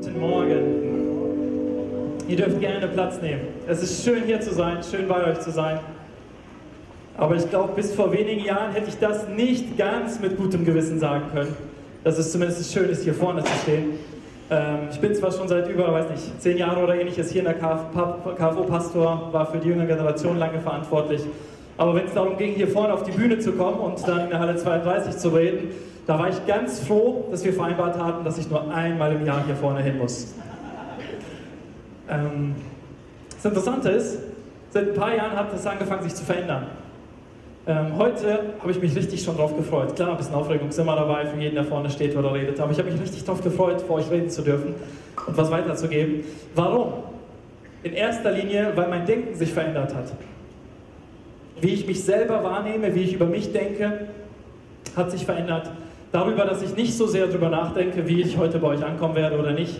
Guten Morgen. Ihr dürft gerne Platz nehmen. Es ist schön hier zu sein, schön bei euch zu sein. Aber ich glaube, bis vor wenigen Jahren hätte ich das nicht ganz mit gutem Gewissen sagen können, dass es zumindest schön ist, hier vorne zu stehen. Ähm, ich bin zwar schon seit über, weiß nicht, zehn Jahren oder ähnliches hier in der KFO Pastor, war für die jüngere Generation lange verantwortlich. Aber wenn es darum ging, hier vorne auf die Bühne zu kommen und dann in der Halle 32 zu reden, da war ich ganz froh, dass wir vereinbart hatten, dass ich nur einmal im Jahr hier vorne hin muss. Ähm, das Interessante ist, seit ein paar Jahren hat es angefangen, sich zu verändern. Ähm, heute habe ich mich richtig schon drauf gefreut. Klar, ein bisschen Aufregung ist immer dabei für jeden, der vorne steht oder redet, aber ich habe mich richtig drauf gefreut, vor euch reden zu dürfen und was weiterzugeben. Warum? In erster Linie, weil mein Denken sich verändert hat. Wie ich mich selber wahrnehme, wie ich über mich denke, hat sich verändert. Darüber, dass ich nicht so sehr darüber nachdenke, wie ich heute bei euch ankommen werde oder nicht,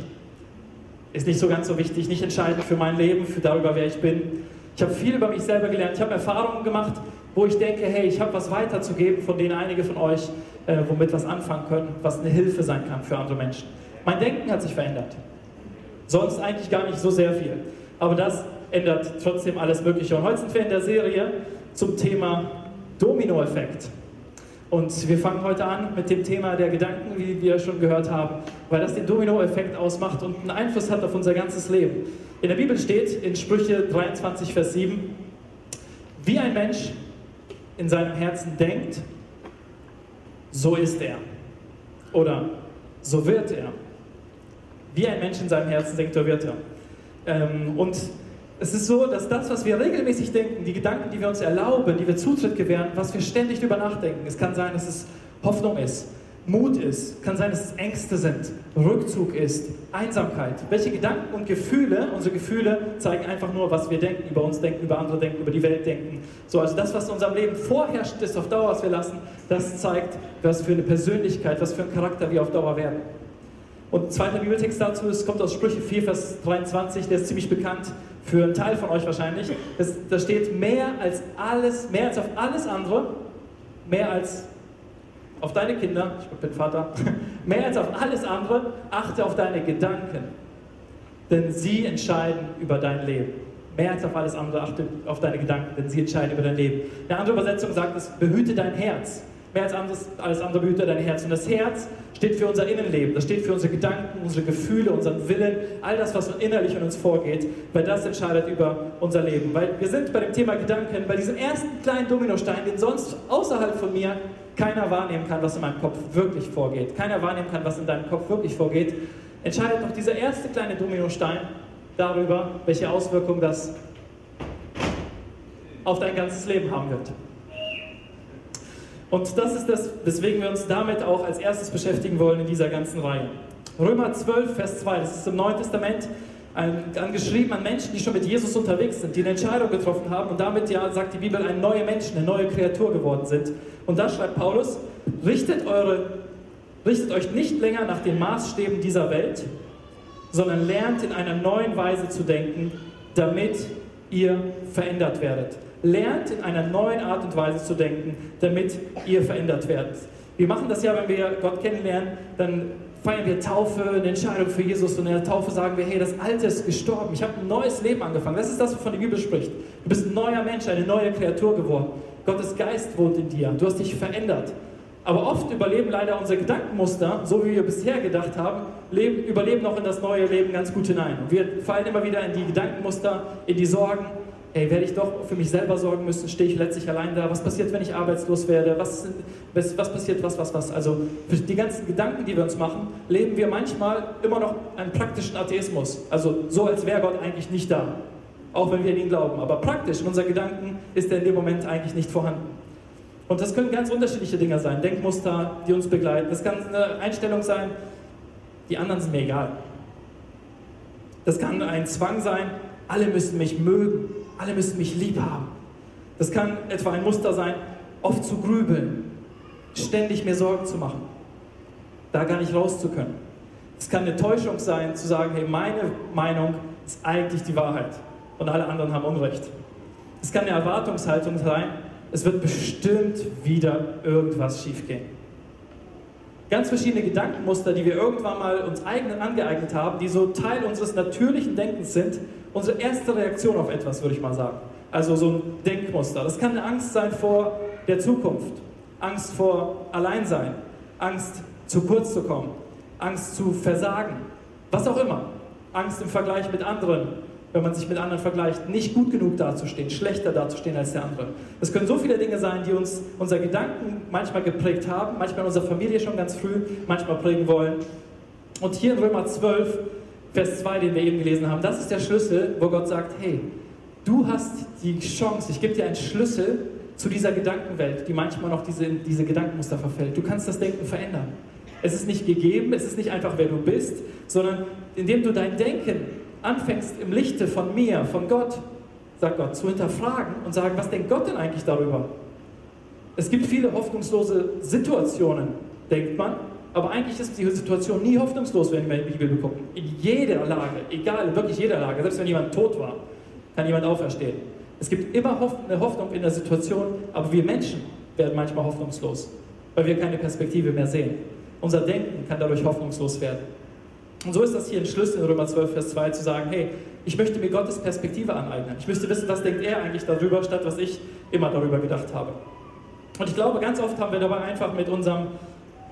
ist nicht so ganz so wichtig, nicht entscheidend für mein Leben, für darüber, wer ich bin. Ich habe viel über mich selber gelernt. Ich habe Erfahrungen gemacht, wo ich denke, hey, ich habe was weiterzugeben, von denen einige von euch äh, womit was anfangen können, was eine Hilfe sein kann für andere Menschen. Mein Denken hat sich verändert. Sonst eigentlich gar nicht so sehr viel. Aber das ändert trotzdem alles Mögliche. Und heute sind wir in der Serie zum Thema Dominoeffekt. Und wir fangen heute an mit dem Thema der Gedanken, wie wir schon gehört haben, weil das den Dominoeffekt ausmacht und einen Einfluss hat auf unser ganzes Leben. In der Bibel steht in Sprüche 23, Vers 7, wie ein Mensch in seinem Herzen denkt, so ist er. Oder so wird er. Wie ein Mensch in seinem Herzen denkt, so wird er. Ähm, und es ist so, dass das, was wir regelmäßig denken, die Gedanken, die wir uns erlauben, die wir Zutritt gewähren, was wir ständig darüber nachdenken, es kann sein, dass es Hoffnung ist, Mut ist, kann sein, dass es Ängste sind, Rückzug ist, Einsamkeit. Welche Gedanken und Gefühle, unsere Gefühle zeigen einfach nur, was wir denken, über uns denken, über andere denken, über die Welt denken. So, also das, was in unserem Leben vorherrscht, ist auf Dauer, was wir lassen, das zeigt, was für eine Persönlichkeit, was für ein Charakter wir auf Dauer werden. Und zweiter Bibeltext dazu ist, kommt aus Sprüche 4, Vers 23, der ist ziemlich bekannt für einen Teil von euch wahrscheinlich. da steht mehr als alles, mehr als auf alles andere, mehr als auf deine Kinder, ich bin Vater, mehr als auf alles andere, achte auf deine Gedanken, denn sie entscheiden über dein Leben. Mehr als auf alles andere achte auf deine Gedanken, denn sie entscheiden über dein Leben. Eine andere Übersetzung sagt es, behüte dein Herz. Mehr als anderes, alles andere behüte dein Herz. Und das Herz steht für unser Innenleben, das steht für unsere Gedanken, unsere Gefühle, unseren Willen, all das, was innerlich in uns vorgeht, weil das entscheidet über unser Leben. Weil wir sind bei dem Thema Gedanken, bei diesem ersten kleinen Dominostein, den sonst außerhalb von mir keiner wahrnehmen kann, was in meinem Kopf wirklich vorgeht, keiner wahrnehmen kann, was in deinem Kopf wirklich vorgeht, entscheidet doch dieser erste kleine Dominostein darüber, welche Auswirkungen das auf dein ganzes Leben haben wird. Und das ist das, weswegen wir uns damit auch als erstes beschäftigen wollen in dieser ganzen Reihe. Römer 12, Vers 2, das ist im Neuen Testament angeschrieben an Menschen, die schon mit Jesus unterwegs sind, die eine Entscheidung getroffen haben und damit, ja, sagt die Bibel, ein neue Menschen, eine neue Kreatur geworden sind. Und da schreibt Paulus, richtet, eure, richtet euch nicht länger nach den Maßstäben dieser Welt, sondern lernt in einer neuen Weise zu denken, damit ihr verändert werdet. Lernt in einer neuen Art und Weise zu denken, damit ihr verändert werdet. Wir machen das ja, wenn wir Gott kennenlernen, dann feiern wir Taufe, eine Entscheidung für Jesus und in der Taufe sagen wir, hey, das Alte ist gestorben, ich habe ein neues Leben angefangen. Das ist das, wovon die Bibel spricht. Du bist ein neuer Mensch, eine neue Kreatur geworden. Gottes Geist wohnt in dir, du hast dich verändert. Aber oft überleben leider unsere Gedankenmuster, so wie wir bisher gedacht haben, leben, überleben noch in das neue Leben ganz gut hinein. Und wir fallen immer wieder in die Gedankenmuster, in die Sorgen, hey, werde ich doch für mich selber sorgen müssen, stehe ich letztlich allein da, was passiert, wenn ich arbeitslos werde, was, was, was passiert, was, was, was. Also für die ganzen Gedanken, die wir uns machen, leben wir manchmal immer noch einen praktischen Atheismus. Also so, als wäre Gott eigentlich nicht da, auch wenn wir an ihn glauben. Aber praktisch in unseren Gedanken ist er in dem Moment eigentlich nicht vorhanden. Und das können ganz unterschiedliche Dinge sein, Denkmuster, die uns begleiten. Das kann eine Einstellung sein, die anderen sind mir egal. Das kann ein Zwang sein, alle müssen mich mögen alle müssen mich lieb haben. Das kann etwa ein Muster sein, oft zu grübeln, ständig mir Sorgen zu machen, da gar nicht raus zu können. Es kann eine Täuschung sein, zu sagen, hey, meine Meinung ist eigentlich die Wahrheit und alle anderen haben Unrecht. Es kann eine Erwartungshaltung sein, es wird bestimmt wieder irgendwas schiefgehen. Ganz verschiedene Gedankenmuster, die wir irgendwann mal uns eigen angeeignet haben, die so Teil unseres natürlichen Denkens sind. Unsere erste Reaktion auf etwas, würde ich mal sagen. Also so ein Denkmuster. Das kann eine Angst sein vor der Zukunft, Angst vor Alleinsein, Angst zu kurz zu kommen, Angst zu versagen, was auch immer. Angst im Vergleich mit anderen, wenn man sich mit anderen vergleicht, nicht gut genug dazustehen, schlechter dazustehen als der andere. Das können so viele Dinge sein, die uns unser Gedanken manchmal geprägt haben, manchmal in unserer Familie schon ganz früh, manchmal prägen wollen. Und hier in Römer 12, Vers 2, den wir eben gelesen haben, das ist der Schlüssel, wo Gott sagt, hey, du hast die Chance, ich gebe dir einen Schlüssel zu dieser Gedankenwelt, die manchmal noch diese, diese Gedankenmuster verfällt. Du kannst das Denken verändern. Es ist nicht gegeben, es ist nicht einfach, wer du bist, sondern indem du dein Denken anfängst im Lichte von mir, von Gott, sagt Gott, zu hinterfragen und sagen, was denkt Gott denn eigentlich darüber? Es gibt viele hoffnungslose Situationen, denkt man, aber eigentlich ist die Situation nie hoffnungslos, wenn wir in die Bibel gucken. In jeder Lage, egal, wirklich jeder Lage, selbst wenn jemand tot war, kann jemand auferstehen. Es gibt immer eine Hoffnung in der Situation, aber wir Menschen werden manchmal hoffnungslos, weil wir keine Perspektive mehr sehen. Unser Denken kann dadurch hoffnungslos werden. Und so ist das hier ein Schlüssel in Römer 12, Vers 2 zu sagen, hey, ich möchte mir Gottes Perspektive aneignen. Ich möchte wissen, was denkt er eigentlich darüber, statt was ich immer darüber gedacht habe. Und ich glaube, ganz oft haben wir dabei einfach mit unserem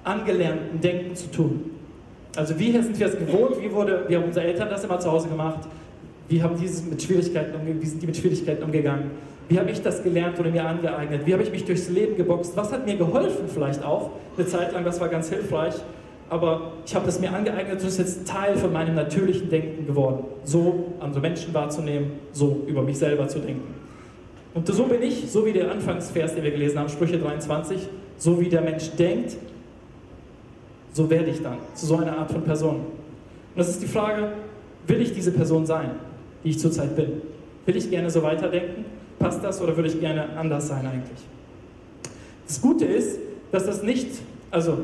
angelernten Denken zu tun. Also wie sind wir es gewohnt, wie, wurde, wie haben unsere Eltern das immer zu Hause gemacht, wie, haben dieses mit Schwierigkeiten wie sind die mit Schwierigkeiten umgegangen, wie habe ich das gelernt oder mir angeeignet, wie habe ich mich durchs Leben geboxt, was hat mir geholfen vielleicht auch, eine Zeit lang, das war ganz hilfreich aber ich habe das mir angeeignet, das ist jetzt Teil von meinem natürlichen Denken geworden. So andere Menschen wahrzunehmen, so über mich selber zu denken. Und so bin ich, so wie der Anfangsvers, den wir gelesen haben, Sprüche 23, so wie der Mensch denkt, so werde ich dann zu so einer Art von Person. Und das ist die Frage, will ich diese Person sein, die ich zurzeit bin? Will ich gerne so weiterdenken? Passt das oder würde ich gerne anders sein eigentlich? Das Gute ist, dass das nicht, also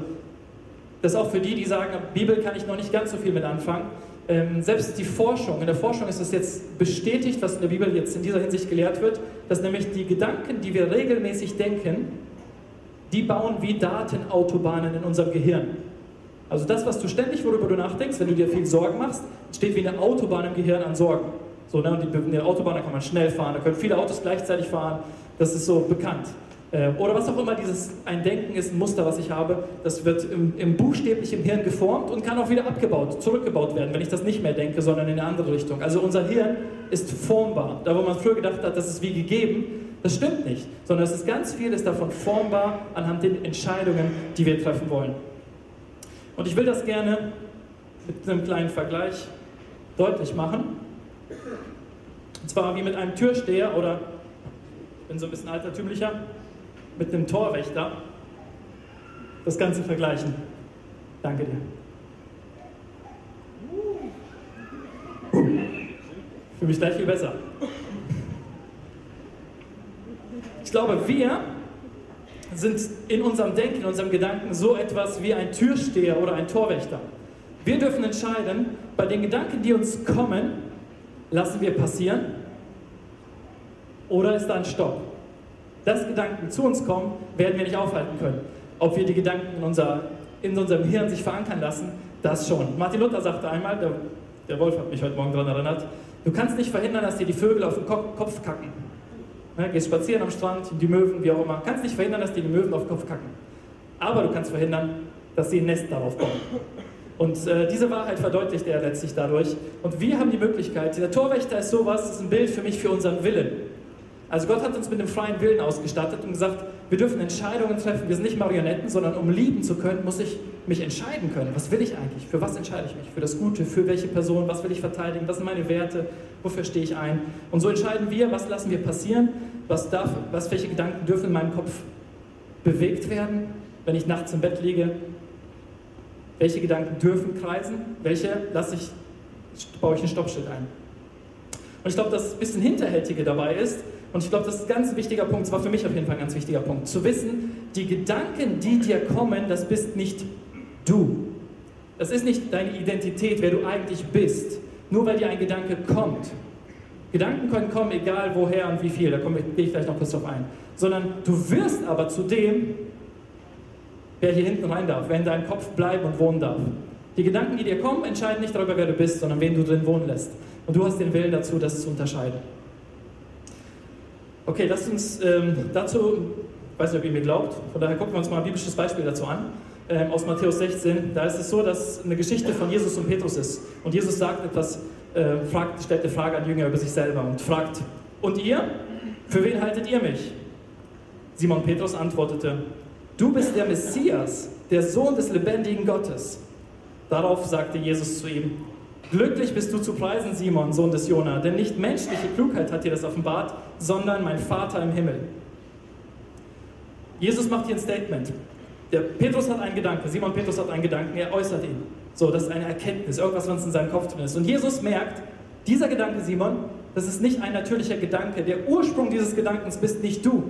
das ist auch für die, die sagen, Bibel kann ich noch nicht ganz so viel mit anfangen. Ähm, selbst die Forschung, in der Forschung ist es jetzt bestätigt, was in der Bibel jetzt in dieser Hinsicht gelehrt wird, dass nämlich die Gedanken, die wir regelmäßig denken, die bauen wie Datenautobahnen in unserem Gehirn. Also das, was du ständig, worüber du nachdenkst, wenn du dir viel Sorgen machst, steht wie eine Autobahn im Gehirn an Sorgen. So, ne? Und die, in der Autobahn da kann man schnell fahren, da können viele Autos gleichzeitig fahren. Das ist so bekannt. Ähm, oder was auch immer dieses ein Denken ist, ein Muster, was ich habe, das wird im, im buchstäblich im Hirn geformt und kann auch wieder abgebaut, zurückgebaut werden, wenn ich das nicht mehr denke, sondern in eine andere Richtung. Also unser Hirn ist formbar. Da, wo man früher gedacht hat, das ist wie gegeben, das stimmt nicht, sondern es ist ganz vieles davon formbar anhand der Entscheidungen, die wir treffen wollen. Und ich will das gerne mit einem kleinen Vergleich deutlich machen. Und zwar wie mit einem Türsteher oder, ich bin so ein bisschen altertümlicher, mit einem Torwächter das Ganze vergleichen. Danke dir. Für mich gleich viel besser. Ich glaube, wir sind in unserem Denken, in unserem Gedanken so etwas wie ein Türsteher oder ein Torwächter. Wir dürfen entscheiden, bei den Gedanken, die uns kommen, lassen wir passieren oder ist da ein Stopp? dass Gedanken zu uns kommen, werden wir nicht aufhalten können. Ob wir die Gedanken in, unser, in unserem Hirn sich verankern lassen, das schon. Martin Luther sagte einmal, der, der Wolf hat mich heute Morgen daran erinnert, du kannst nicht verhindern, dass dir die Vögel auf den Kopf kacken. Ne, gehst spazieren am Strand, die Möwen, wie auch immer. Kannst nicht verhindern, dass dir die Möwen auf den Kopf kacken. Aber du kannst verhindern, dass sie ein Nest darauf bauen. Und äh, diese Wahrheit verdeutlicht er letztlich dadurch. Und wir haben die Möglichkeit, der Torwächter ist sowas, das ist ein Bild für mich für unseren Willen. Also Gott hat uns mit dem freien Willen ausgestattet und gesagt, wir dürfen Entscheidungen treffen. Wir sind nicht Marionetten, sondern um lieben zu können, muss ich mich entscheiden können. Was will ich eigentlich? Für was entscheide ich mich? Für das Gute? Für welche Person? Was will ich verteidigen? Was sind meine Werte? Wofür stehe ich ein? Und so entscheiden wir, was lassen wir passieren? Was darf, was, welche Gedanken dürfen in meinem Kopf bewegt werden, wenn ich nachts im Bett liege? Welche Gedanken dürfen kreisen? Welche lasse ich, baue ich ein Stoppschild ein? Und ich glaube, das bisschen Hinterhältige dabei ist, und ich glaube, das ist ein ganz wichtiger Punkt, das war für mich auf jeden Fall ein ganz wichtiger Punkt, zu wissen, die Gedanken, die dir kommen, das bist nicht du. Das ist nicht deine Identität, wer du eigentlich bist, nur weil dir ein Gedanke kommt. Gedanken können kommen, egal woher und wie viel, da gehe ich gleich noch kurz drauf ein. Sondern du wirst aber zu dem, wer hier hinten rein darf, wer in deinem Kopf bleiben und wohnen darf. Die Gedanken, die dir kommen, entscheiden nicht darüber, wer du bist, sondern wen du drin wohnen lässt. Und du hast den Willen dazu, das zu unterscheiden. Okay, lasst uns ähm, dazu, ich weiß nicht, ob ihr mir glaubt, von daher gucken wir uns mal ein biblisches Beispiel dazu an, ähm, aus Matthäus 16. Da ist es so, dass eine Geschichte von Jesus und Petrus ist. Und Jesus sagt etwas, äh, fragt, stellt eine Frage an Jünger über sich selber und fragt, und ihr? Für wen haltet ihr mich? Simon Petrus antwortete, du bist der Messias, der Sohn des lebendigen Gottes. Darauf sagte Jesus zu ihm, Glücklich bist du zu preisen, Simon, Sohn des Jona, denn nicht menschliche Klugheit hat dir das offenbart, sondern mein Vater im Himmel. Jesus macht hier ein Statement. Der Petrus hat einen Gedanken, Simon Petrus hat einen Gedanken, er äußert ihn. So, das ist eine Erkenntnis, irgendwas, was in seinem Kopf drin ist. Und Jesus merkt, dieser Gedanke, Simon, das ist nicht ein natürlicher Gedanke. Der Ursprung dieses Gedankens bist nicht du.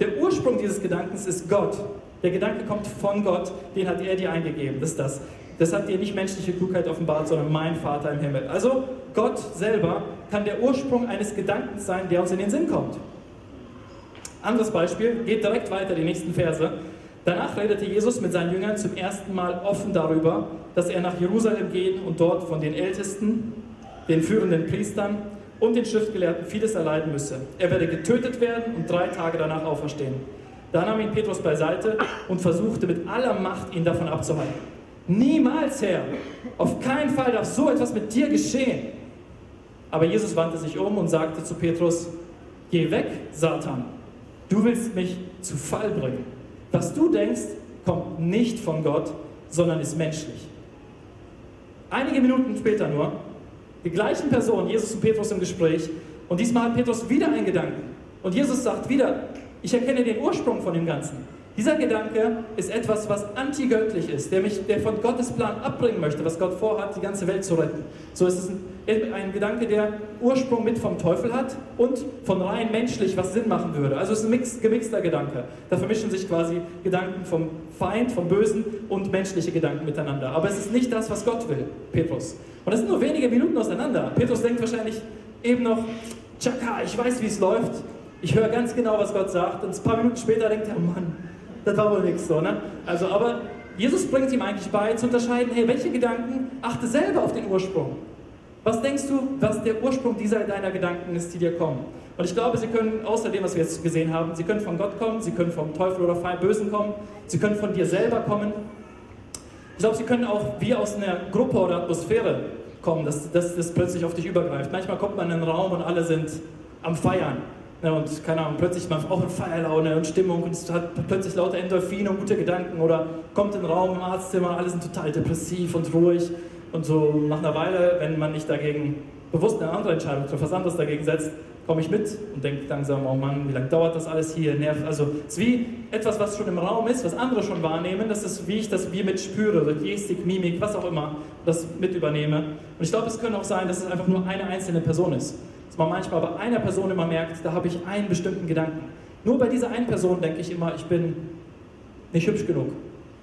Der Ursprung dieses Gedankens ist Gott. Der Gedanke kommt von Gott, den hat er dir eingegeben. Das ist das. Das hat dir nicht menschliche Klugheit offenbart, sondern mein Vater im Himmel. Also Gott selber kann der Ursprung eines Gedankens sein, der uns in den Sinn kommt. Anderes Beispiel, geht direkt weiter, die nächsten Verse. Danach redete Jesus mit seinen Jüngern zum ersten Mal offen darüber, dass er nach Jerusalem gehen und dort von den Ältesten, den führenden Priestern und den Schriftgelehrten vieles erleiden müsse. Er werde getötet werden und drei Tage danach auferstehen. Da nahm ihn Petrus beiseite und versuchte mit aller Macht, ihn davon abzuhalten. Niemals, Herr. Auf keinen Fall darf so etwas mit dir geschehen. Aber Jesus wandte sich um und sagte zu Petrus, geh weg, Satan. Du willst mich zu Fall bringen. Was du denkst, kommt nicht von Gott, sondern ist menschlich. Einige Minuten später nur, die gleichen Personen, Jesus und Petrus im Gespräch, und diesmal hat Petrus wieder einen Gedanken. Und Jesus sagt wieder, ich erkenne den Ursprung von dem Ganzen. Dieser Gedanke ist etwas, was antigöttlich ist, der mich der von Gottes Plan abbringen möchte, was Gott vorhat, die ganze Welt zu retten. So ist es ein, ein Gedanke, der Ursprung mit vom Teufel hat und von rein menschlich, was Sinn machen würde. Also es ist ein mix, gemixter Gedanke. Da vermischen sich quasi Gedanken vom Feind, vom Bösen und menschliche Gedanken miteinander. Aber es ist nicht das, was Gott will, Petrus. Und das sind nur wenige Minuten auseinander. Petrus denkt wahrscheinlich eben noch, Chaka, ich weiß, wie es läuft. Ich höre ganz genau, was Gott sagt. Und ein paar Minuten später denkt er, oh Mann, das war wohl nichts so, ne? Also, aber Jesus bringt ihm eigentlich bei, zu unterscheiden, hey, welche Gedanken, achte selber auf den Ursprung. Was denkst du, was der Ursprung dieser deiner Gedanken ist, die dir kommen? Und ich glaube, sie können, außer dem, was wir jetzt gesehen haben, sie können von Gott kommen, sie können vom Teufel oder Feind Bösen kommen, sie können von dir selber kommen. Ich glaube, sie können auch wie aus einer Gruppe oder Atmosphäre kommen, dass das plötzlich auf dich übergreift. Manchmal kommt man in einen Raum und alle sind am Feiern. Ja, und keine Ahnung, plötzlich man auch in Feierlaune und Stimmung und es hat plötzlich lauter Endorphine und gute Gedanken oder kommt in den Raum im Arztzimmer, alle sind total depressiv und ruhig und so nach einer Weile, wenn man nicht dagegen bewusst eine andere Entscheidung trifft, was anderes dagegen setzt, komme ich mit und denke langsam, oh Mann, wie lange dauert das alles hier, nervt. Also es ist wie etwas, was schon im Raum ist, was andere schon wahrnehmen, das ist wie ich das wie mit spüre, so Gestik, Mimik, was auch immer, das mit übernehme. Und ich glaube, es könnte auch sein, dass es einfach nur eine einzelne Person ist man manchmal bei einer Person immer merkt, da habe ich einen bestimmten Gedanken. Nur bei dieser einen Person denke ich immer, ich bin nicht hübsch genug.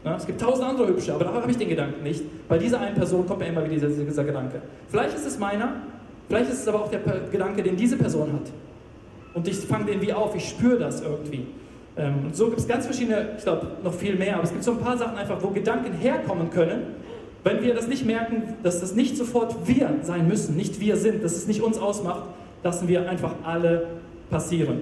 Ja, es gibt tausend andere hübsche, aber da habe ich den Gedanken nicht. Bei dieser einen Person kommt mir immer wieder dieser, dieser Gedanke. Vielleicht ist es meiner, vielleicht ist es aber auch der Gedanke, den diese Person hat. Und ich fange den wie auf, ich spüre das irgendwie. Ähm, und so gibt es ganz verschiedene, ich glaube noch viel mehr, aber es gibt so ein paar Sachen einfach, wo Gedanken herkommen können, wenn wir das nicht merken, dass das nicht sofort wir sein müssen, nicht wir sind, dass es nicht uns ausmacht, lassen wir einfach alle passieren.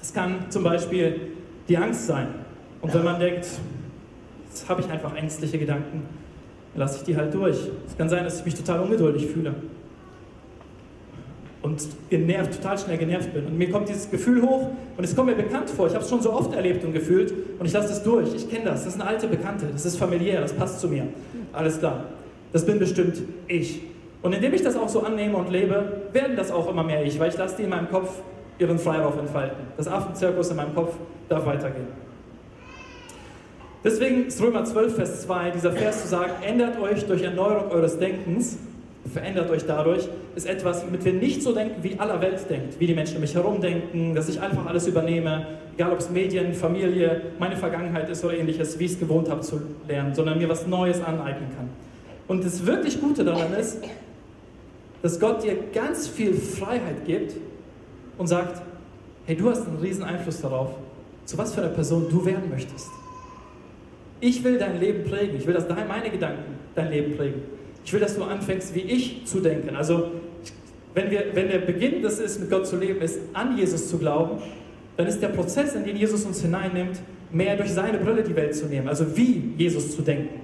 Es kann zum Beispiel die Angst sein. Und wenn man denkt, jetzt habe ich einfach ängstliche Gedanken, dann lasse ich die halt durch. Es kann sein, dass ich mich total ungeduldig fühle und genervt, total schnell genervt bin. Und mir kommt dieses Gefühl hoch und es kommt mir bekannt vor. Ich habe es schon so oft erlebt und gefühlt und ich lasse es durch. Ich kenne das. Das ist eine alte Bekannte. Das ist familiär. Das passt zu mir. Alles klar. Das bin bestimmt ich. Und indem ich das auch so annehme und lebe, werden das auch immer mehr ich, weil ich lasse die in meinem Kopf ihren Freilauf entfalten. Das Affenzirkus in meinem Kopf darf weitergehen. Deswegen ist Römer 12, Vers 2, dieser Vers zu sagen, ändert euch durch Erneuerung eures Denkens, verändert euch dadurch, ist etwas, womit wir nicht so denken, wie aller Welt denkt, wie die Menschen um mich herum denken, dass ich einfach alles übernehme, egal ob es Medien, Familie, meine Vergangenheit ist oder ähnliches, wie ich es gewohnt habe zu lernen, sondern mir was Neues aneignen kann. Und das wirklich Gute daran ist, dass Gott dir ganz viel Freiheit gibt und sagt, hey, du hast einen riesen Einfluss darauf, zu was für einer Person du werden möchtest. Ich will dein Leben prägen. Ich will, dass meine Gedanken dein Leben prägen. Ich will, dass du anfängst, wie ich zu denken. Also, wenn, wir, wenn der Beginn des ist, mit Gott zu leben, ist, an Jesus zu glauben, dann ist der Prozess, in den Jesus uns hineinnimmt, mehr durch seine Brille die Welt zu nehmen. Also, wie Jesus zu denken.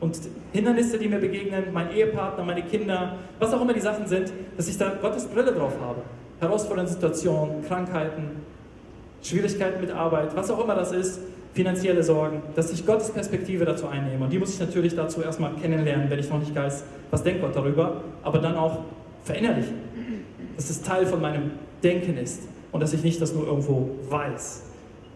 Und Hindernisse, die mir begegnen, mein Ehepartner, meine Kinder, was auch immer die Sachen sind, dass ich da Gottes Brille drauf habe. Herausfordernde Situationen, Krankheiten, Schwierigkeiten mit Arbeit, was auch immer das ist, finanzielle Sorgen, dass ich Gottes Perspektive dazu einnehme. Und die muss ich natürlich dazu erstmal kennenlernen, wenn ich noch nicht weiß, was denkt Gott darüber, aber dann auch verinnerlichen. Dass es Teil von meinem Denken ist und dass ich nicht das nur irgendwo weiß.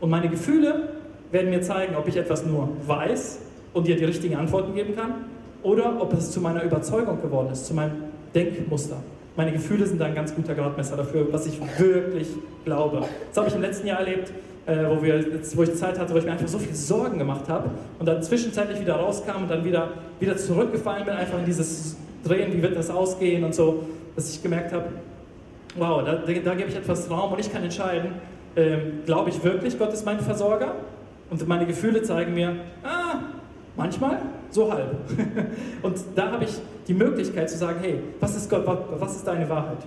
Und meine Gefühle werden mir zeigen, ob ich etwas nur weiß und dir die richtigen Antworten geben kann oder ob es zu meiner Überzeugung geworden ist, zu meinem Denkmuster. Meine Gefühle sind da ein ganz guter Gradmesser dafür, was ich wirklich glaube. Das habe ich im letzten Jahr erlebt, äh, wo, wir, wo ich Zeit hatte, wo ich mir einfach so viel Sorgen gemacht habe und dann zwischenzeitlich wieder rauskam und dann wieder, wieder zurückgefallen bin, einfach in dieses Drehen, wie wird das ausgehen und so, dass ich gemerkt habe, wow, da, da, gebe ich etwas Raum und ich kann entscheiden, äh, glaube ich wirklich, Gott ist mein Versorger? Und meine Gefühle zeigen mir, ah, Manchmal so halb. Und da habe ich die Möglichkeit zu sagen, hey, was ist Gott, was ist deine Wahrheit?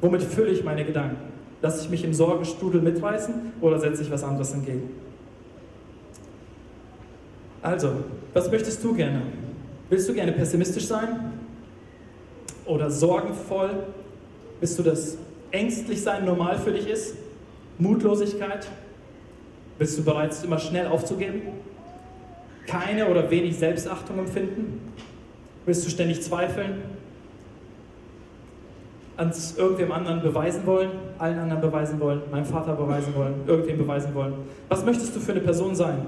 Womit fülle ich meine Gedanken? Lasse ich mich im Sorgenstrudel mitreißen oder setze ich was anderes entgegen? Also, was möchtest du gerne? Willst du gerne pessimistisch sein? Oder sorgenvoll? Bist du das ängstlich sein normal für dich ist? Mutlosigkeit? Bist du bereit, immer schnell aufzugeben? Keine oder wenig Selbstachtung empfinden? Willst du ständig zweifeln? Ans irgendwem anderen beweisen wollen, allen anderen beweisen wollen, meinem Vater beweisen wollen, irgendwem beweisen wollen? Was möchtest du für eine Person sein?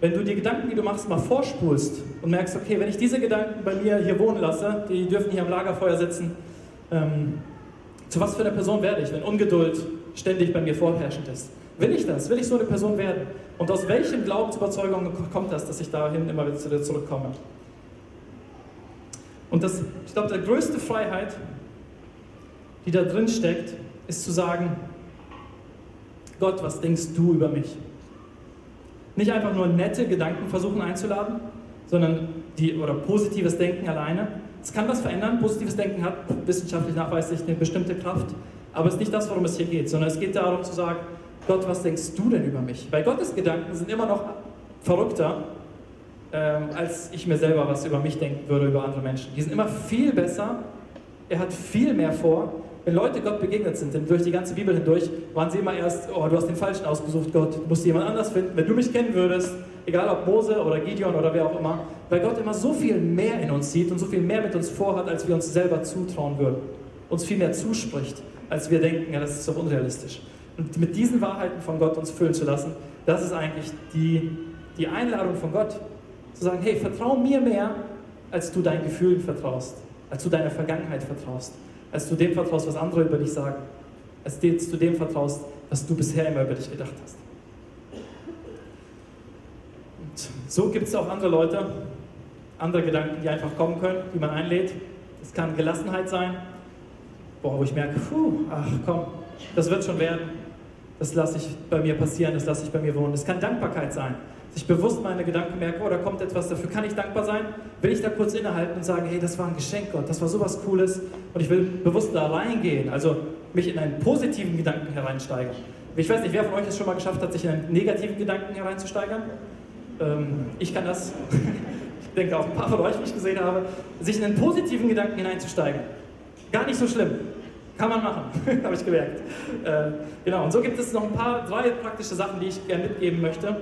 Wenn du die Gedanken, die du machst, mal vorspulst und merkst, okay, wenn ich diese Gedanken bei mir hier wohnen lasse, die dürfen hier am Lagerfeuer sitzen, ähm, zu was für einer Person werde ich, wenn Ungeduld ständig bei mir vorherrschend ist? Will ich das? Will ich so eine Person werden? Und aus welchen Glaubensüberzeugungen kommt das, dass ich dahin immer wieder zurückkomme? Und das, ich glaube, die größte Freiheit, die da drin steckt, ist zu sagen, Gott, was denkst du über mich? Nicht einfach nur nette Gedanken versuchen einzuladen, sondern die, oder positives Denken alleine. Es kann was verändern. Positives Denken hat wissenschaftlich nachweislich eine bestimmte Kraft, aber es ist nicht das, worum es hier geht, sondern es geht darum zu sagen, Gott, was denkst du denn über mich? Weil Gottes Gedanken sind immer noch verrückter, ähm, als ich mir selber was über mich denken würde, über andere Menschen. Die sind immer viel besser. Er hat viel mehr vor. Wenn Leute Gott begegnet sind, denn durch die ganze Bibel hindurch, waren sie immer erst, oh, du hast den Falschen ausgesucht, Gott, du musst jemand anders finden. Wenn du mich kennen würdest, egal ob Mose oder Gideon oder wer auch immer, weil Gott immer so viel mehr in uns sieht und so viel mehr mit uns vorhat, als wir uns selber zutrauen würden. Uns viel mehr zuspricht, als wir denken, ja, das ist doch unrealistisch und mit diesen Wahrheiten von Gott uns füllen zu lassen, das ist eigentlich die, die Einladung von Gott, zu sagen, hey, vertrau mir mehr, als du deinen Gefühlen vertraust, als du deiner Vergangenheit vertraust, als du dem vertraust, was andere über dich sagen, als du dem vertraust, was du bisher immer über dich gedacht hast. Und so gibt es auch andere Leute, andere Gedanken, die einfach kommen können, die man einlädt. Es kann Gelassenheit sein, wo ich merke, puh, ach komm, das wird schon werden das lasse ich bei mir passieren, das lasse ich bei mir wohnen. Es kann Dankbarkeit sein. Dass ich bewusst meine Gedanken merke, oh, da kommt etwas, dafür kann ich dankbar sein. Will ich da kurz innehalten und sagen, hey, das war ein Geschenk, Gott, das war sowas Cooles. Und ich will bewusst da reingehen, also mich in einen positiven Gedanken hereinsteigern. Ich weiß nicht, wer von euch es schon mal geschafft hat, sich in einen negativen Gedanken hereinzusteigern? Ähm, ich kann das. ich denke auch ein paar von euch, wie ich gesehen habe, sich in einen positiven Gedanken hineinzusteigen. Gar nicht so schlimm. Kann man machen, habe ich gemerkt. Äh, genau, und so gibt es noch ein paar, drei praktische Sachen, die ich gerne mitgeben möchte,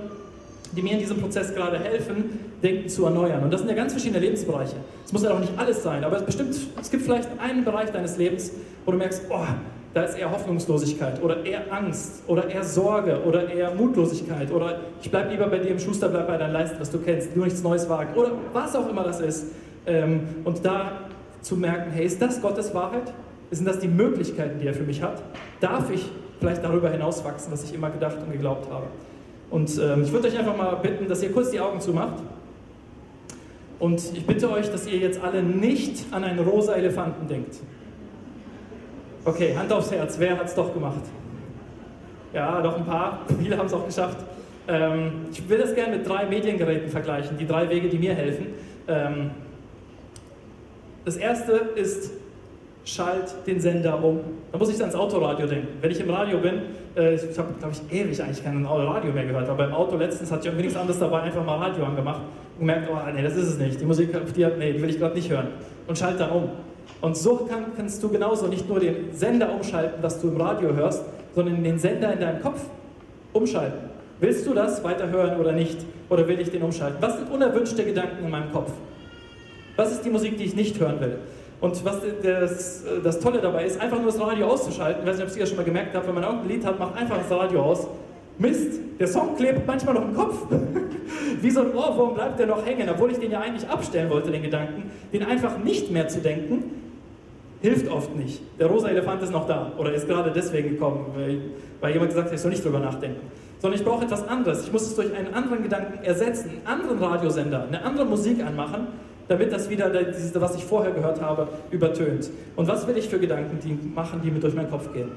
die mir in diesem Prozess gerade helfen, Denken zu erneuern. Und das sind ja ganz verschiedene Lebensbereiche. Es muss ja auch nicht alles sein, aber es, bestimmt, es gibt vielleicht einen Bereich deines Lebens, wo du merkst, oh, da ist eher Hoffnungslosigkeit oder eher Angst oder eher Sorge oder eher Mutlosigkeit oder ich bleibe lieber bei dir im Schuster, bleib bei deinen Leisten, was du kennst, nur nichts Neues wagen oder was auch immer das ist. Ähm, und da zu merken, hey, ist das Gottes Wahrheit? Sind das die Möglichkeiten, die er für mich hat? Darf ich vielleicht darüber hinaus wachsen, was ich immer gedacht und geglaubt habe? Und ähm, ich würde euch einfach mal bitten, dass ihr kurz die Augen zumacht. Und ich bitte euch, dass ihr jetzt alle nicht an einen rosa Elefanten denkt. Okay, Hand aufs Herz, wer hat es doch gemacht? Ja, doch ein paar. Viele haben es auch geschafft. Ähm, ich will das gerne mit drei Mediengeräten vergleichen, die drei Wege, die mir helfen. Ähm, das erste ist, schalt den Sender um. Da muss ich ans Autoradio denken. Wenn ich im Radio bin, äh, ich habe, glaube ich, ewig eigentlich kein Radio mehr gehört, aber im Auto letztens hatte ich irgendwie nichts anderes dabei, einfach mal Radio angemacht und gemerkt, oh nee, das ist es nicht. Die Musik, die, nee, die will ich gerade nicht hören. Und schalt dann um. Und so kann, kannst du genauso nicht nur den Sender umschalten, was du im Radio hörst, sondern den Sender in deinem Kopf umschalten. Willst du das weiterhören oder nicht? Oder will ich den umschalten? Was sind unerwünschte Gedanken in meinem Kopf? Was ist die Musik, die ich nicht hören will? Und was das, das Tolle dabei ist, einfach nur das Radio auszuschalten. Ich weiß nicht, ob ihr das schon mal gemerkt habt, wenn man irgendein Lied hat, macht einfach das Radio aus. Mist, der Song klebt manchmal noch im Kopf. Wie so ein Ohrwurm bleibt der noch hängen, obwohl ich den ja eigentlich abstellen wollte, den Gedanken. Den einfach nicht mehr zu denken, hilft oft nicht. Der rosa Elefant ist noch da oder ist gerade deswegen gekommen, weil jemand gesagt hat, ich soll nicht drüber nachdenken. Sondern ich brauche etwas anderes. Ich muss es durch einen anderen Gedanken ersetzen, einen anderen Radiosender, eine andere Musik anmachen, damit das wieder, was ich vorher gehört habe, übertönt. Und was will ich für Gedanken die machen, die mir durch meinen Kopf gehen?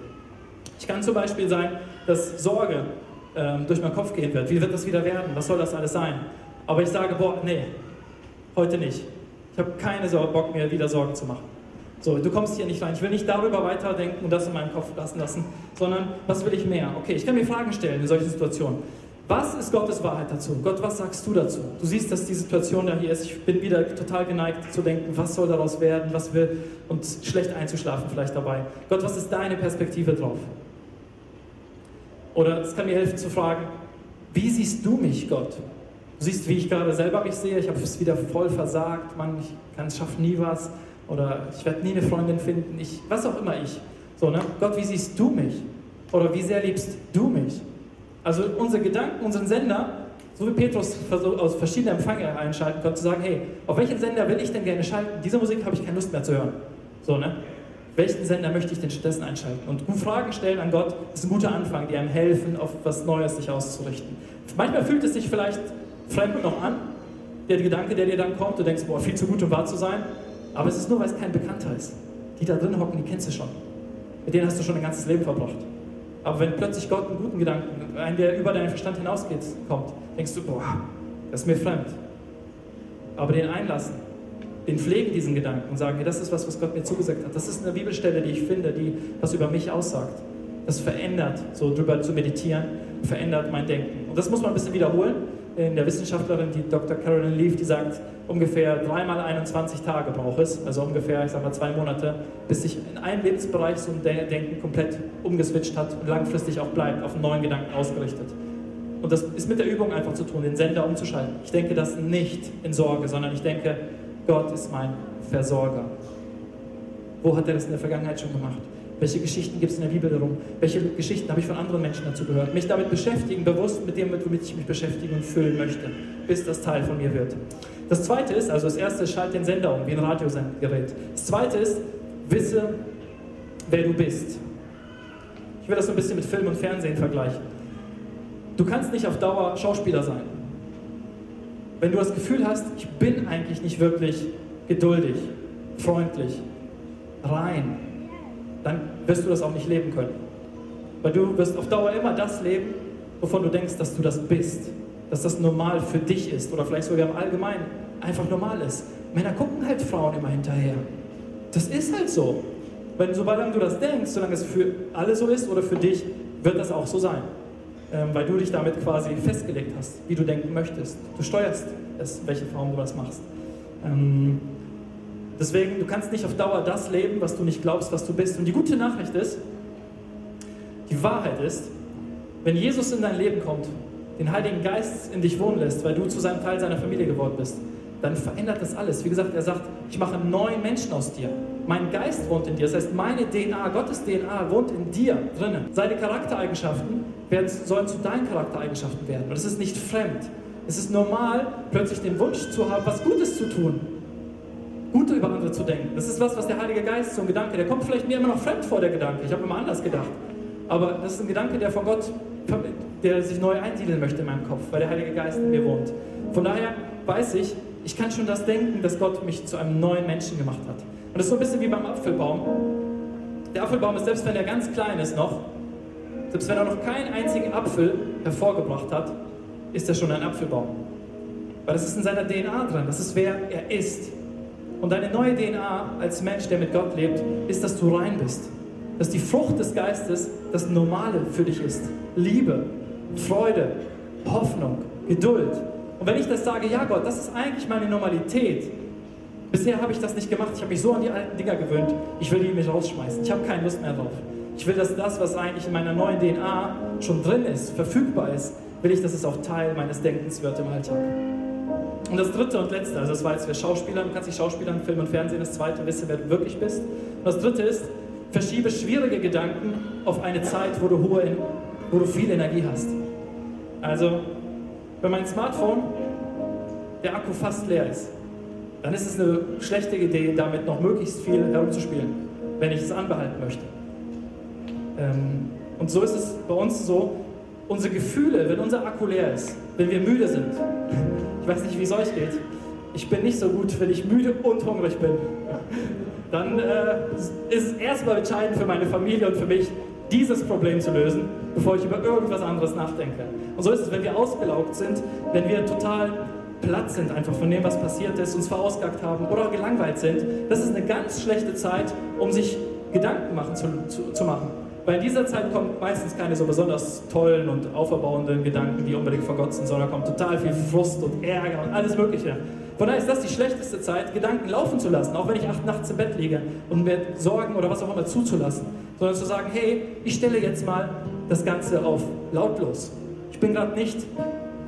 Ich kann zum Beispiel sein, dass Sorge ähm, durch meinen Kopf gehen wird. Wie wird das wieder werden? Was soll das alles sein? Aber ich sage, boah, nee, heute nicht. Ich habe keine Bock mehr, wieder Sorgen zu machen. So, du kommst hier nicht rein. Ich will nicht darüber weiterdenken und das in meinem Kopf lassen lassen, sondern was will ich mehr? Okay, ich kann mir Fragen stellen in solchen Situationen. Was ist Gottes Wahrheit dazu? Gott, was sagst du dazu? Du siehst, dass die Situation da hier ist. Ich bin wieder total geneigt zu denken, was soll daraus werden, was will und schlecht einzuschlafen vielleicht dabei. Gott, was ist deine Perspektive drauf? Oder es kann mir helfen zu fragen, wie siehst du mich, Gott? Du siehst, wie ich gerade selber mich sehe. Ich habe es wieder voll versagt. Mann, ich kann schaffe nie was. Oder ich werde nie eine Freundin finden. Ich, was auch immer ich. So, ne? Gott, wie siehst du mich? Oder wie sehr liebst du mich? Also unsere Gedanken, unseren Sender, so wie Petrus aus verschiedenen Empfängen einschalten konnte, zu sagen, hey, auf welchen Sender will ich denn gerne schalten? Diese Musik habe ich keine Lust mehr zu hören. So, ne? Welchen Sender möchte ich denn stattdessen einschalten? Und Fragen stellen an Gott ist ein guter Anfang, die einem helfen, auf was Neues sich auszurichten. Manchmal fühlt es sich vielleicht fremd noch an, der Gedanke, der dir dann kommt, du denkst, boah, viel zu gut, um wahr zu sein. Aber es ist nur, weil es kein Bekannter ist. Die da drin hocken, die kennst du schon. Mit denen hast du schon ein ganzes Leben verbracht. Aber wenn plötzlich Gott einen guten Gedanken, einen, der über deinen Verstand hinausgeht, kommt, denkst du, boah, das ist mir fremd. Aber den einlassen, den pflegen diesen Gedanken und sagen, das ist was, was Gott mir zugesagt hat. Das ist eine Bibelstelle, die ich finde, die was über mich aussagt. Das verändert, so drüber zu meditieren, verändert mein Denken. Und das muss man ein bisschen wiederholen. In der Wissenschaftlerin, die Dr. Carolyn Leaf, die sagt, ungefähr dreimal 21 Tage braucht es, also ungefähr, ich sag mal, zwei Monate, bis sich in einem Lebensbereich so ein Denken komplett umgeswitcht hat und langfristig auch bleibt, auf einen neuen Gedanken ausgerichtet. Und das ist mit der Übung einfach zu tun, den Sender umzuschalten. Ich denke das nicht in Sorge, sondern ich denke, Gott ist mein Versorger. Wo hat er das in der Vergangenheit schon gemacht? Welche Geschichten gibt es in der Bibel darum? Welche Geschichten habe ich von anderen Menschen dazu gehört? Mich damit beschäftigen, bewusst mit dem, womit ich mich beschäftigen und füllen möchte, bis das Teil von mir wird. Das zweite ist, also das erste ist, schalt den Sender um, wie ein Radiogerät. Das zweite ist, wisse, wer du bist. Ich will das so ein bisschen mit Film und Fernsehen vergleichen. Du kannst nicht auf Dauer Schauspieler sein. Wenn du das Gefühl hast, ich bin eigentlich nicht wirklich geduldig, freundlich, rein, dann wirst du das auch nicht leben können. Weil du wirst auf Dauer immer das leben, wovon du denkst, dass du das bist dass das normal für dich ist oder vielleicht sogar im Allgemeinen einfach normal ist. Männer gucken halt Frauen immer hinterher. Das ist halt so. Wenn, sobald du das denkst, solange es für alle so ist oder für dich, wird das auch so sein. Ähm, weil du dich damit quasi festgelegt hast, wie du denken möchtest. Du steuerst es, welche Form du das machst. Ähm, deswegen, du kannst nicht auf Dauer das leben, was du nicht glaubst, was du bist. Und die gute Nachricht ist, die Wahrheit ist, wenn Jesus in dein Leben kommt den Heiligen Geist in dich wohnen lässt, weil du zu seinem Teil seiner Familie geworden bist, dann verändert das alles. Wie gesagt, er sagt, ich mache einen neuen Menschen aus dir. Mein Geist wohnt in dir. Das heißt, meine DNA, Gottes DNA wohnt in dir drinnen. Seine Charaktereigenschaften werden, sollen zu deinen Charaktereigenschaften werden. Und es ist nicht fremd. Es ist normal, plötzlich den Wunsch zu haben, was Gutes zu tun. Gute über andere zu denken. Das ist was, was der Heilige Geist, so ein Gedanke, der kommt vielleicht mir immer noch fremd vor, der Gedanke. Ich habe immer anders gedacht. Aber das ist ein Gedanke, der von Gott der sich neu einsiedeln möchte in meinem Kopf, weil der Heilige Geist in mir wohnt. Von daher weiß ich, ich kann schon das denken, dass Gott mich zu einem neuen Menschen gemacht hat. Und das ist so ein bisschen wie beim Apfelbaum. Der Apfelbaum ist, selbst wenn er ganz klein ist noch, selbst wenn er noch keinen einzigen Apfel hervorgebracht hat, ist er schon ein Apfelbaum. Weil das ist in seiner DNA drin, das ist wer er ist. Und deine neue DNA als Mensch, der mit Gott lebt, ist, dass du rein bist. Dass die Frucht des Geistes das Normale für dich ist. Liebe, Freude, Hoffnung, Geduld. Und wenn ich das sage, ja Gott, das ist eigentlich meine Normalität. Bisher habe ich das nicht gemacht. Ich habe mich so an die alten Dinger gewöhnt. Ich will die mich rausschmeißen. Ich habe keine Lust mehr drauf. Ich will, dass das, was eigentlich in meiner neuen DNA schon drin ist, verfügbar ist, will ich, dass es auch Teil meines Denkens wird im Alltag. Und das dritte und letzte, also das war jetzt für Schauspieler, du kannst dich Schauspielern, Film und Fernsehen, das zweite, wisse, wer du wirklich bist. Und das dritte ist, verschiebe schwierige Gedanken auf eine Zeit, wo du, hohe, wo du viel Energie hast. Also, wenn mein Smartphone, der Akku fast leer ist, dann ist es eine schlechte Idee, damit noch möglichst viel herumzuspielen, wenn ich es anbehalten möchte. Ähm, und so ist es bei uns so, unsere Gefühle, wenn unser Akku leer ist, wenn wir müde sind, ich weiß nicht, wie es euch geht, ich bin nicht so gut, wenn ich müde und hungrig bin, dann äh, ist es erstmal entscheidend für meine Familie und für mich, dieses Problem zu lösen, bevor ich über irgendwas anderes nachdenke. Und so ist es, wenn wir ausgelaugt sind, wenn wir total platt sind einfach von dem, was passiert ist, uns verausgackt haben oder gelangweilt sind. Das ist eine ganz schlechte Zeit, um sich Gedanken machen zu, zu, zu machen. Weil in dieser Zeit kommen meistens keine so besonders tollen und auferbauenden Gedanken, die unbedingt sind, sondern kommt total viel Frust und Ärger und alles Mögliche. Von daher ist das die schlechteste Zeit, Gedanken laufen zu lassen, auch wenn ich acht nachts im Bett liege und mir Sorgen oder was auch immer zuzulassen, sondern zu sagen, hey, ich stelle jetzt mal das Ganze auf lautlos. Ich bin gerade nicht,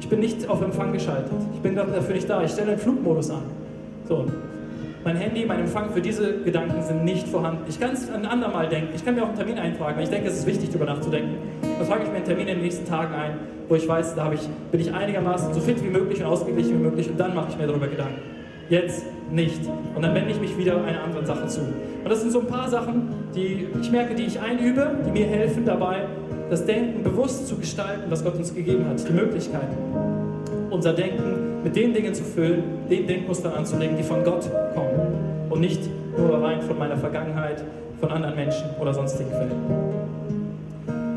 ich bin nicht auf Empfang geschaltet. Ich bin gerade dafür nicht da. Ich stelle den Flugmodus an. So, mein Handy, mein Empfang für diese Gedanken sind nicht vorhanden. Ich kann es ein andermal denken. Ich kann mir auch einen Termin eintragen, weil ich denke, es ist wichtig, darüber nachzudenken. Dann trage ich mir einen Termin in den nächsten Tagen ein, wo ich weiß, da ich, bin ich einigermaßen so fit wie möglich und ausgeglichen wie möglich und dann mache ich mir darüber Gedanken. Jetzt nicht. Und dann wende ich mich wieder einer anderen Sache zu. Und das sind so ein paar Sachen, die ich merke, die ich einübe, die mir helfen dabei, das Denken bewusst zu gestalten, was Gott uns gegeben hat, die Möglichkeiten. Unser Denken mit den Dingen zu füllen, den Denkmustern anzulegen, die von Gott kommen und nicht nur rein von meiner Vergangenheit, von anderen Menschen oder sonstigen Quellen.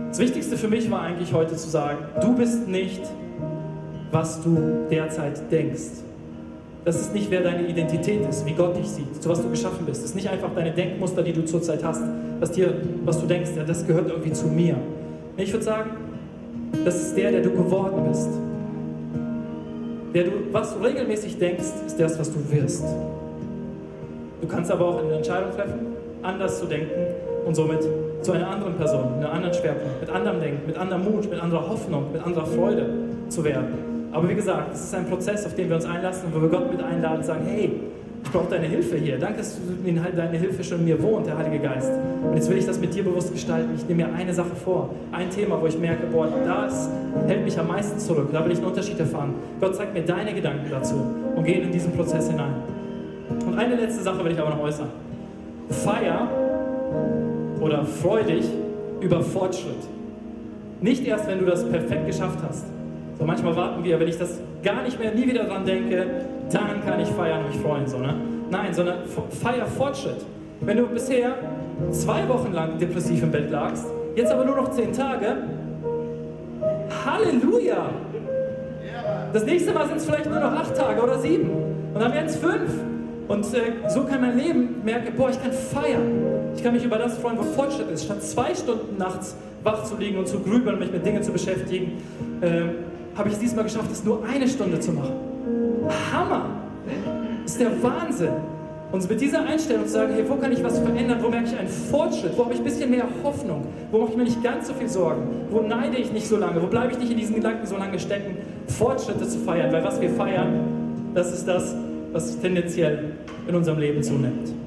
Das Wichtigste für mich war eigentlich heute zu sagen, du bist nicht, was du derzeit denkst. Das ist nicht, wer deine Identität ist, wie Gott dich sieht, zu was du geschaffen bist. Das ist nicht einfach deine Denkmuster, die du zurzeit hast, was, dir, was du denkst, ja, das gehört irgendwie zu mir. Ich würde sagen, das ist der, der du geworden bist. Der du, was du regelmäßig denkst, ist das, was du wirst. Du kannst aber auch eine Entscheidung treffen, anders zu denken und somit zu einer anderen Person, einem anderen Schwerpunkt, mit anderem Denken, mit anderem Mut, mit anderer Hoffnung, mit anderer Freude zu werden. Aber wie gesagt, es ist ein Prozess, auf den wir uns einlassen und wo wir Gott mit einladen und sagen, hey, ich brauche deine Hilfe hier. Danke, dass du deine Hilfe schon in mir wohnt, der Heilige Geist. Und jetzt will ich das mit dir bewusst gestalten. Ich nehme mir eine Sache vor, ein Thema, wo ich merke, boah, das hält mich am meisten zurück. Da will ich einen Unterschied erfahren. Gott zeigt mir deine Gedanken dazu und gehe in diesen Prozess hinein. Und eine letzte Sache will ich aber noch äußern. Feier oder freu dich über Fortschritt. Nicht erst, wenn du das perfekt geschafft hast. So manchmal warten wir, wenn ich das gar nicht mehr, nie wieder dran denke, dann kann ich feiern und mich freuen. So, ne? Nein, sondern feier Fortschritt. Wenn du bisher zwei Wochen lang depressiv im Bett lagst, jetzt aber nur noch zehn Tage, Halleluja! Das nächste Mal sind es vielleicht nur noch acht Tage oder sieben. Und dann werden es fünf. Und äh, so kann mein Leben merken, boah, ich kann feiern. Ich kann mich über das freuen, wo Fortschritt ist. Statt zwei Stunden nachts wach zu liegen und zu grübeln und mich mit Dingen zu beschäftigen, äh, habe ich es diesmal geschafft, es nur eine Stunde zu machen. Hammer! Das ist der Wahnsinn. Und mit dieser Einstellung zu sagen, hey, wo kann ich was verändern, wo merke ich einen Fortschritt, wo habe ich ein bisschen mehr Hoffnung, wo mache ich mir nicht ganz so viel Sorgen, wo neide ich nicht so lange, wo bleibe ich nicht in diesen Gedanken so lange stecken, Fortschritte zu feiern, weil was wir feiern, das ist das, was tendenziell in unserem Leben zunimmt.